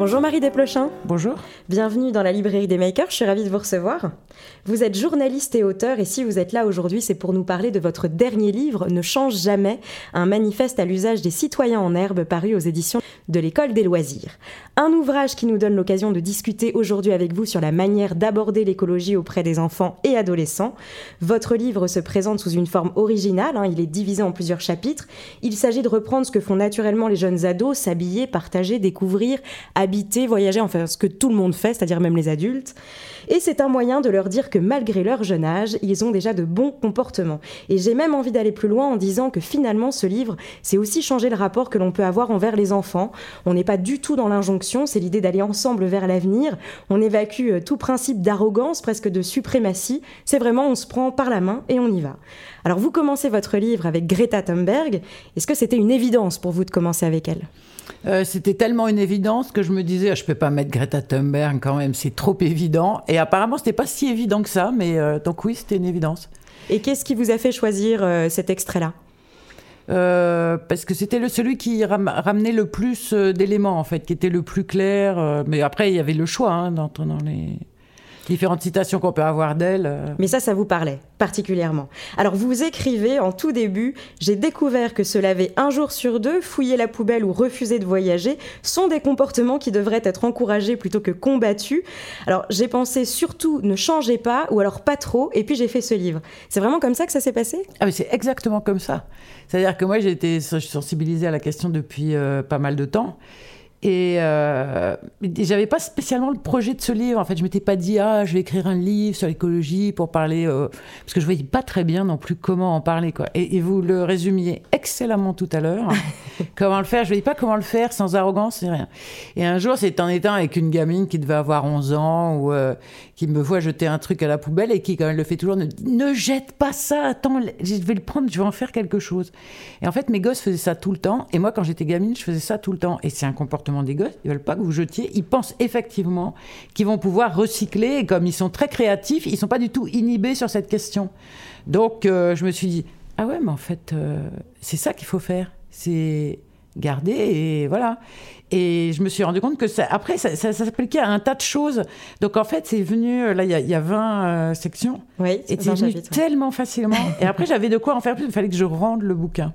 Bonjour Marie Desplechin. Bonjour. Bienvenue dans la librairie des makers, je suis ravie de vous recevoir. Vous êtes journaliste et auteur et si vous êtes là aujourd'hui, c'est pour nous parler de votre dernier livre, Ne change jamais, un manifeste à l'usage des citoyens en herbe paru aux éditions de l'école des loisirs. Un ouvrage qui nous donne l'occasion de discuter aujourd'hui avec vous sur la manière d'aborder l'écologie auprès des enfants et adolescents. Votre livre se présente sous une forme originale, hein, il est divisé en plusieurs chapitres. Il s'agit de reprendre ce que font naturellement les jeunes ados, s'habiller, partager, découvrir, habiter, voyager, enfin ce que tout le monde fait, c'est-à-dire même les adultes. Et c'est un moyen de leur dire que malgré leur jeune âge, ils ont déjà de bons comportements. Et j'ai même envie d'aller plus loin en disant que finalement ce livre, c'est aussi changer le rapport que l'on peut avoir envers les enfants. On n'est pas du tout dans l'injonction, c'est l'idée d'aller ensemble vers l'avenir. On évacue euh, tout principe d'arrogance, presque de suprématie. C'est vraiment on se prend par la main et on y va. Alors vous commencez votre livre avec Greta Thunberg. Est-ce que c'était une évidence pour vous de commencer avec elle? Euh, c'était tellement une évidence que je me disais, ah, je peux pas mettre Greta Thunberg quand même, c'est trop évident. Et apparemment, c'était pas si évident que ça, mais euh, donc oui, c'était une évidence. Et qu'est-ce qui vous a fait choisir euh, cet extrait-là? Parce que c'était celui qui ramenait le plus d'éléments, en fait, qui était le plus clair. mais après, il y avait le choix hein, dans, dans les différentes citations qu'on peut avoir d'elle. Euh. Mais ça, ça vous parlait particulièrement. Alors vous écrivez en tout début, j'ai découvert que se laver un jour sur deux, fouiller la poubelle ou refuser de voyager sont des comportements qui devraient être encouragés plutôt que combattus. Alors j'ai pensé surtout ne changez pas ou alors pas trop et puis j'ai fait ce livre. C'est vraiment comme ça que ça s'est passé? Ah mais c'est exactement comme ça. C'est-à-dire que moi j'ai été sensibilisée à la question depuis euh, pas mal de temps. Et euh, j'avais pas spécialement le projet de ce livre. En fait, je m'étais pas dit ah je vais écrire un livre sur l'écologie pour parler euh, parce que je voyais pas très bien non plus comment en parler quoi. Et, vous le résumiez excellemment tout à l'heure. comment le faire? Je voyais pas comment le faire sans arrogance ni rien. Et un jour, c'est en étant avec une gamine qui devait avoir 11 ans ou euh, qui me voit jeter un truc à la poubelle et qui quand même le fait toujours ne, ne jette pas ça. Attends, je vais le prendre, je vais en faire quelque chose. Et en fait, mes gosses faisaient ça tout le temps. Et moi, quand j'étais gamine, je faisais ça tout le temps. Et c'est un comportement des gosses, ils veulent pas que vous jetiez. Ils pensent effectivement qu'ils vont pouvoir recycler. Et comme ils sont très créatifs, ils sont pas du tout inhibés sur cette question. Donc, euh, je me suis dit, ah ouais, mais en fait, euh, c'est ça qu'il faut faire. C'est garder et voilà. Et je me suis rendu compte que ça, après, ça, s'appliquait à un tas de choses. Donc en fait, c'est venu, euh, là, il y, a 20 sections. Oui, et c'est venu tellement facilement. et après, j'avais de quoi en faire plus. Il fallait que je rende le bouquin.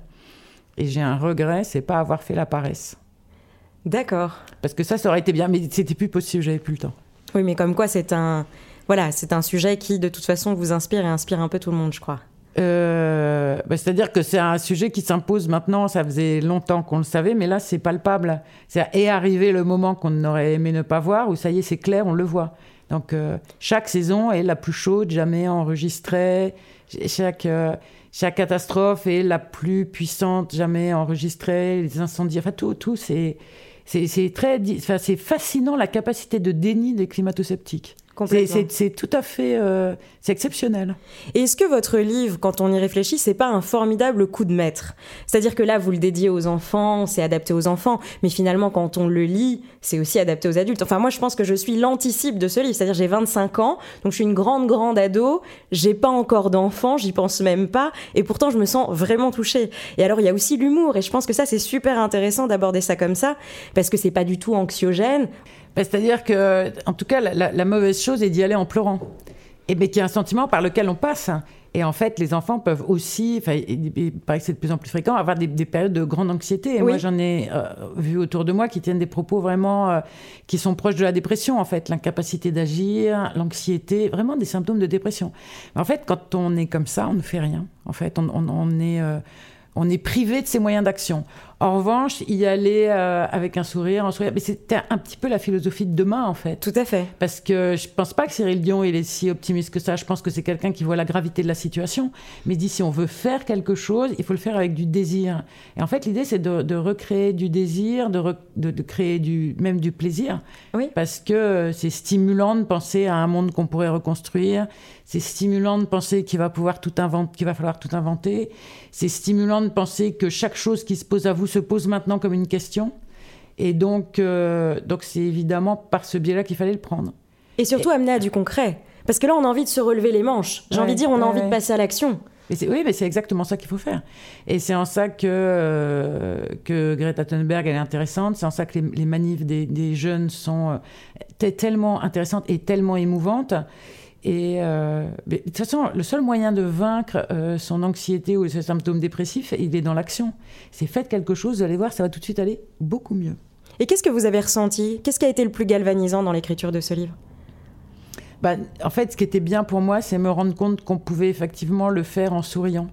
Et j'ai un regret, c'est pas avoir fait la paresse. D'accord. Parce que ça, ça aurait été bien, mais c'était plus possible, j'avais plus le temps. Oui, mais comme quoi, c'est un, voilà, c'est un sujet qui, de toute façon, vous inspire et inspire un peu tout le monde, je crois. Euh, bah, c'est-à-dire que c'est un sujet qui s'impose maintenant. Ça faisait longtemps qu'on le savait, mais là, c'est palpable. C'est est arrivé le moment qu'on aurait aimé ne pas voir, où ça y est, c'est clair, on le voit. Donc, euh, chaque saison est la plus chaude jamais enregistrée. Chaque, euh, chaque catastrophe est la plus puissante jamais enregistrée. Les incendies, enfin, tout, tout, c'est c'est très, enfin, c'est fascinant la capacité de déni des climato-sceptiques. C'est tout à fait, euh, c'est exceptionnel. Et est-ce que votre livre, quand on y réfléchit, c'est pas un formidable coup de maître? C'est-à-dire que là, vous le dédiez aux enfants, c'est adapté aux enfants, mais finalement, quand on le lit, c'est aussi adapté aux adultes. Enfin, moi, je pense que je suis l'anticipe de ce livre. C'est-à-dire, j'ai 25 ans, donc je suis une grande, grande ado. J'ai pas encore d'enfants, j'y pense même pas, et pourtant, je me sens vraiment touchée. Et alors, il y a aussi l'humour, et je pense que ça, c'est super intéressant d'aborder ça comme ça, parce que c'est pas du tout anxiogène. Bah, c'est-à-dire que, en tout cas, la, mauvaise chose est d'y aller en pleurant. Et mais qui est un sentiment par lequel on passe. Et en fait, les enfants peuvent aussi, enfin, il paraît que c'est de plus en plus fréquent, avoir des, périodes de grande anxiété. Et moi, j'en ai euh, vu autour de moi qui tiennent des propos vraiment euh, qui sont proches de la dépression, en fait. L'incapacité d'agir, l'anxiété, vraiment des symptômes de dépression. en fait, quand on est comme ça, on ne fait rien. En fait, on, est. Euh, on est privé de ses moyens d'action. En revanche, y aller euh, avec un sourire, un sourire. Mais c'était un petit peu la philosophie de demain, en fait. Tout à fait. Parce que je pense pas que Cyril Dion il est si optimiste que ça. Je pense que c'est quelqu'un qui voit la gravité de la situation. Mais il dit si on veut faire quelque chose, il faut le faire avec du désir. Et en fait, l'idée, c'est de, recréer du désir, de, de, créer du, même du plaisir. Oui. Parce que c'est stimulant de penser à un monde qu'on pourrait reconstruire. C'est stimulant de penser qu'il va pouvoir tout inventer, qu'il va falloir tout inventer. C'est stimulant de penser que chaque chose qui se pose à vous se pose maintenant comme une question. Et donc, euh, donc c'est évidemment par ce biais-là qu'il fallait le prendre. Et surtout amener à du concret. Parce que là, on a envie de se relever les manches. J'ai envie de dire, on a envie de passer à l'action. oui, mais c'est exactement ça qu'il faut faire. Et c'est en ça que, euh, que Greta Thunberg, elle est intéressante. C'est en ça que les, manifs des, des, jeunes sont euh, tellement intéressantes et tellement émouvantes. Et euh, de toute façon, le seul moyen de vaincre euh, son anxiété ou ses symptômes dépressifs, il est dans l'action. C'est faites quelque chose, vous allez voir, ça va tout de suite aller beaucoup mieux. Et qu'est-ce que vous avez ressenti? Qu'est-ce qui a été le plus galvanisant dans l'écriture de ce livre? Bah, En fait, ce qui était bien pour moi, c'est me rendre compte qu'on pouvait effectivement le faire en souriant.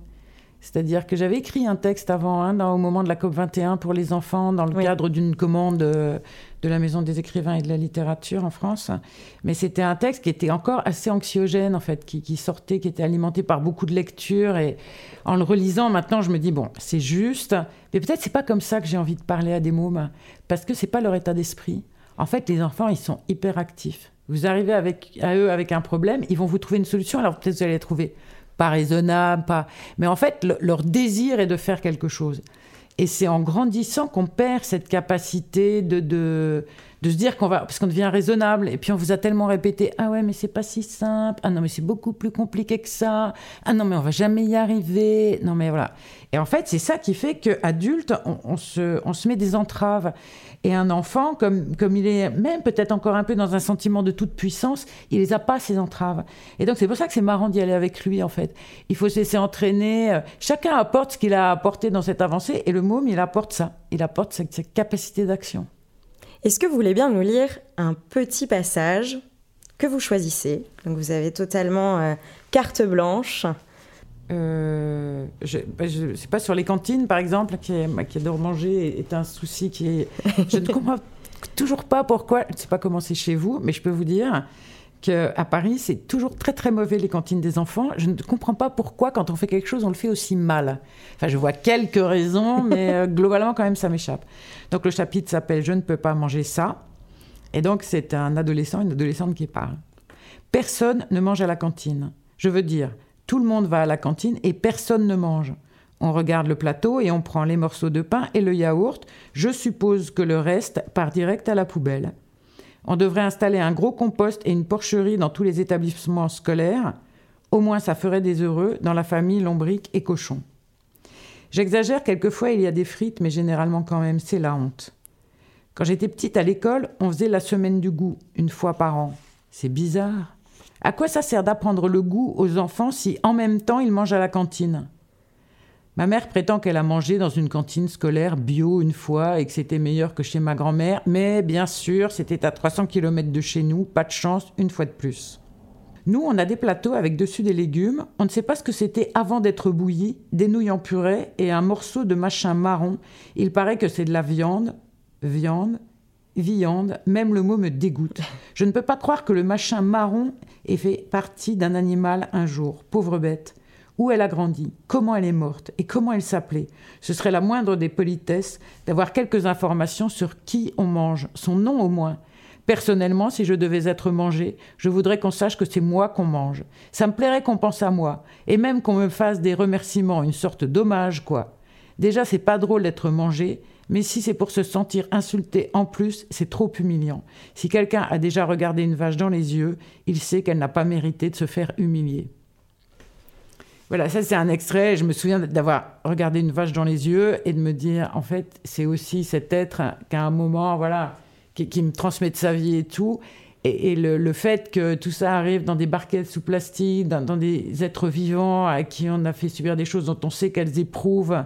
C'est-à-dire que j'avais écrit un texte avant, hein, au moment de la COP 21 pour les enfants, dans le cadre d'une commande euh, de la Maison des écrivains et de la littérature en France. Mais c'était un texte qui était encore assez anxiogène, en fait, qui, sortait, qui était alimenté par beaucoup de lectures. Et en le relisant, maintenant, je me dis, bon, c'est juste. Mais peut-être c'est pas comme ça que j'ai envie de parler à des mômes, parce que c'est pas leur état d'esprit. En fait, les enfants, ils sont hyper actifs. Vous arrivez avec, à eux avec un problème, ils vont vous trouver une solution, alors peut-être vous allez la trouver pas raisonnable, pas. Mais en fait, leur désir est de faire quelque chose. Et c'est en grandissant qu'on perd cette capacité de, de, de se dire qu'on va. Parce qu'on devient raisonnable. Et puis on vous a tellement répété Ah ouais, mais c'est pas si simple. Ah non, mais c'est beaucoup plus compliqué que ça. Ah non, mais on va jamais y arriver. Non, mais voilà. Et en fait, c'est ça qui fait qu'adulte, on, on, se, on se met des entraves. Et un enfant, comme, comme il est même peut-être encore un peu dans un sentiment de toute puissance, il les a pas, ces entraves. Et donc c'est pour ça que c'est marrant d'y aller avec lui, en fait. Il faut se laisser entraîner. Chacun apporte ce qu'il a apporté dans cette avancée, et le môme, il apporte ça. Il apporte cette, capacité d'action. Est-ce que vous voulez bien nous lire un petit passage que vous choisissez? Donc vous avez totalement euh, carte blanche. Euh, je, bah, sais pas sur les cantines par exemple qui, qui adore manger est un souci qui est je ne comprends toujours pas pourquoi je ne sais pas comment c'est chez vous mais je peux vous dire qu'à Paris c'est toujours très très mauvais les cantines des enfants je ne comprends pas pourquoi quand on fait quelque chose on le fait aussi mal enfin je vois quelques raisons mais euh, globalement quand même ça m'échappe donc le chapitre s'appelle je ne peux pas manger ça et donc c'est un adolescent une adolescente qui parle personne ne mange à la cantine je veux dire tout le monde va à la cantine et personne ne mange. On regarde le plateau et on prend les morceaux de pain et le yaourt. Je suppose que le reste part direct à la poubelle. On devrait installer un gros compost et une porcherie dans tous les établissements scolaires. Au moins, ça ferait des heureux dans la famille lombrique et cochon. J'exagère, quelquefois il y a des frites, mais généralement quand même, c'est la honte. Quand j'étais petite à l'école, on faisait la semaine du goût, une fois par an. C'est bizarre. À quoi ça sert d'apprendre le goût aux enfants si en même temps ils mangent à la cantine? Ma mère prétend qu'elle a mangé dans une cantine scolaire bio une fois et que c'était meilleur que chez ma grand-mère, mais bien sûr, c'était à 300 km de chez nous, pas de chance, une fois de plus. Nous, on a des plateaux avec dessus des légumes, on ne sait pas ce que c'était avant d'être bouilli, des nouilles en purée et un morceau de machin marron. Il paraît que c'est de la viande, viande, viande, même le mot me dégoûte. Je ne peux pas croire que le machin marron ait fait partie d'un animal un jour. Pauvre bête. Où elle a grandi, comment elle est morte et comment elle s'appelait. Ce serait la moindre des politesses d'avoir quelques informations sur qui on mange, son nom au moins. Personnellement, si je devais être mangé, je voudrais qu'on sache que c'est moi qu'on mange. Ça me plairait qu'on pense à moi, et même qu'on me fasse des remerciements, une sorte d'hommage, quoi. Déjà, c'est pas drôle d'être mangé, mais si c'est pour se sentir insulté en plus, c'est trop humiliant. Si quelqu'un a déjà regardé une vache dans les yeux, il sait qu'elle n'a pas mérité de se faire humilier. Voilà, ça c'est un extrait. Je me souviens d'avoir regardé une vache dans les yeux et de me dire, en fait, c'est aussi cet être qu'à un moment, voilà, qui, me transmet de sa vie et tout. Et, le, fait que tout ça arrive dans des barquettes sous plastique, dans, des êtres vivants à qui on a fait subir des choses dont on sait qu'elles éprouvent,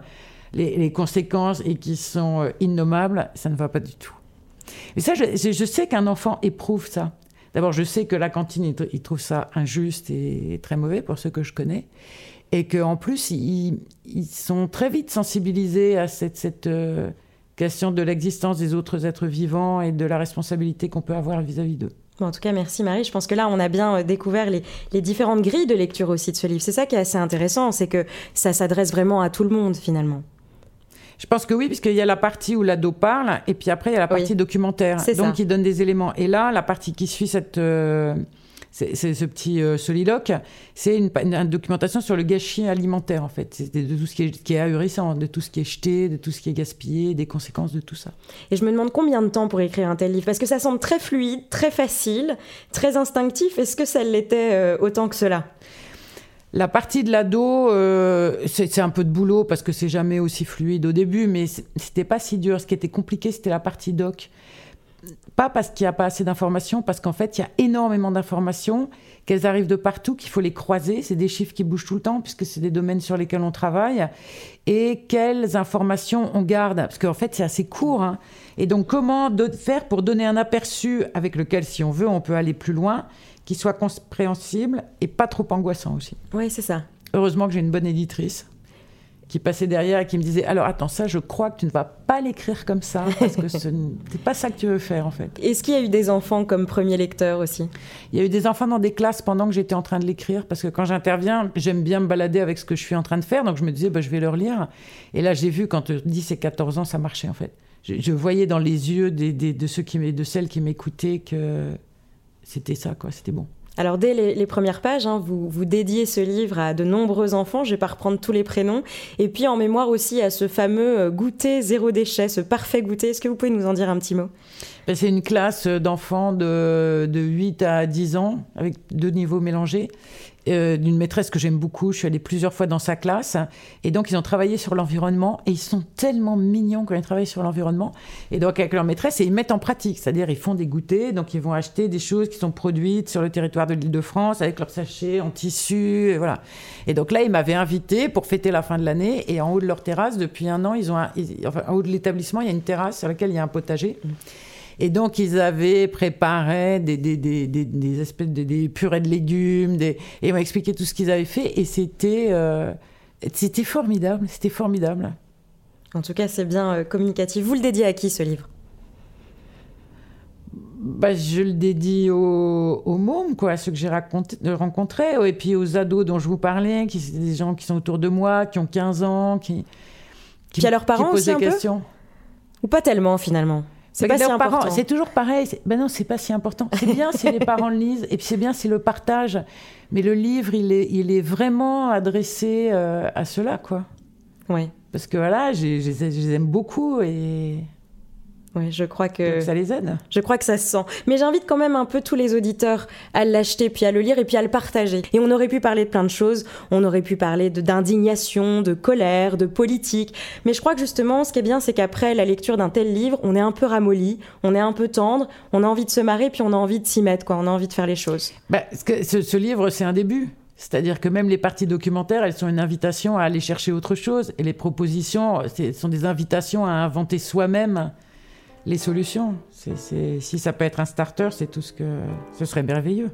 les, conséquences et qui sont euh, innommables, ça ne va pas du tout. Mais ça, je, sais qu'un enfant éprouve ça. D'abord, je sais que la cantine, il trouve ça injuste et très mauvais pour ceux que je connais. et qu'en plus, ils, sont très vite sensibilisés à cette, cette euh, question de l'existence des autres êtres vivants et de la responsabilité qu'on peut avoir vis-à-vis d'eux. en tout cas, merci Marie. Je pense que là, on a bien euh, découvert les, les différentes grilles de lecture aussi de ce livre. C'est ça qui est assez intéressant, c'est que ça s'adresse vraiment à tout le monde finalement. Je pense que oui, puisqu'il y a la partie où l'ado parle, et puis après, il y a la partie documentaire. Donc, il donne des éléments. Et là, la partie qui suit cette. Euh, c'est ce petit euh, soliloque, c'est une, documentation sur le gâchis alimentaire, en fait. C'est de tout ce qui est, qui est, ahurissant, de tout ce qui est jeté, de tout ce qui est gaspillé, des conséquences de tout ça. Et je me demande combien de temps pour écrire un tel livre Parce que ça semble très fluide, très facile, très instinctif. Est-ce que ça l'était euh, autant que cela? La partie de l'ado, euh, c'est un peu de boulot parce que c'est jamais aussi fluide au début, mais c'était pas si dur. Ce qui était compliqué, c'était la partie doc. Pas parce qu'il n'y a pas assez d'informations, parce qu'en fait, il y a énormément d'informations, qu'elles arrivent de partout, qu'il faut les croiser. C'est des chiffres qui bougent tout le temps, puisque c'est des domaines sur lesquels on travaille. Et quelles informations on garde, parce qu'en fait, c'est assez court. Hein. Et donc, comment faire pour donner un aperçu avec lequel, si on veut, on peut aller plus loin qui soit compréhensible et pas trop angoissant aussi. Oui, c'est ça. Heureusement que j'ai une bonne éditrice qui passait derrière et qui me disait alors attends ça je crois que tu ne vas pas l'écrire comme ça parce que ce n'est pas ça que tu veux faire en fait. Est-ce qu'il y a eu des enfants comme premier lecteur aussi? Il y a eu des enfants dans des classes pendant que j'étais en train de l'écrire parce que quand j'interviens j'aime bien me balader avec ce que je suis en train de faire donc je me disais bah, je vais leur lire et là j'ai vu quand 10 et 14 ans ça marchait en fait. Je, voyais dans les yeux des, de ceux qui de celles qui m'écoutaient que c'était ça, quoi, c'était bon. Alors dès les, premières pages, hein, vous, vous dédiez ce livre à de nombreux enfants, je vais pas reprendre tous les prénoms, et puis en mémoire aussi à ce fameux euh, goûter zéro déchet, ce parfait goûter. Est-ce que vous pouvez nous en dire un petit mot? Ben, C'est une classe d'enfants de, de 8 à 10 ans, avec deux niveaux mélangés. Euh, d'une maîtresse que j'aime beaucoup. Je suis allée plusieurs fois dans sa classe. Et donc, ils ont travaillé sur l'environnement. Et ils sont tellement mignons quand ils travaillent sur l'environnement. Et donc, avec leur maîtresse, et ils mettent en pratique. C'est-à-dire, ils font des goûters. Donc, ils vont acheter des choses qui sont produites sur le territoire de l'île de France avec leurs sachets en tissu. Et voilà. Et donc, là, ils m'avaient invité pour fêter la fin de l'année. Et en haut de leur terrasse, depuis un an, ils ont enfin, en haut de l'établissement, il y a une terrasse sur laquelle il y a un potager. Et donc, ils avaient préparé des, des, des, des espèces de des purées de légumes, et ils m'ont expliqué tout ce qu'ils avaient fait. Et c'était euh, c'était formidable, c'était formidable. En tout cas, c'est bien euh, communicatif. Vous le dédiez à qui, ce livre? Bah, je le dédie aux, aux mômes, quoi, à ceux que j'ai rencontrés, et puis aux ados dont je vous parlais, qui sont des gens qui sont autour de moi, qui ont 15 ans, qui, qui, puis à leurs parents aussi un questions. Ou pas tellement, finalement? C'est pas si important. C'est toujours pareil. Ben non, c'est pas si important. C'est bien si les parents le lisent, et puis c'est bien si le partage. Mais le livre, il est, il est vraiment adressé euh, à cela, quoi. Oui. Parce que voilà, je les aime beaucoup et oui, je crois que ça les aide. Je crois que ça se sent. Mais j'invite quand même un peu tous les auditeurs à l'acheter, puis à le lire et puis à le partager. Et on aurait pu parler de plein de choses. On aurait pu parler d'indignation, de, colère, de politique. Mais je crois que justement, ce qui est bien, c'est qu'après la lecture d'un tel livre, on est un peu ramolli, on est un peu tendre, on a envie de se marrer, puis on a envie de s'y mettre, quoi. On a envie de faire les choses. Bah, ce, ce livre, c'est un début. C'est-à-dire que même les parties documentaires, elles sont une invitation à aller chercher autre chose. Et les propositions, sont des invitations à inventer soi-même les solutions. si ça peut être un starter, c'est tout ce que ce serait merveilleux.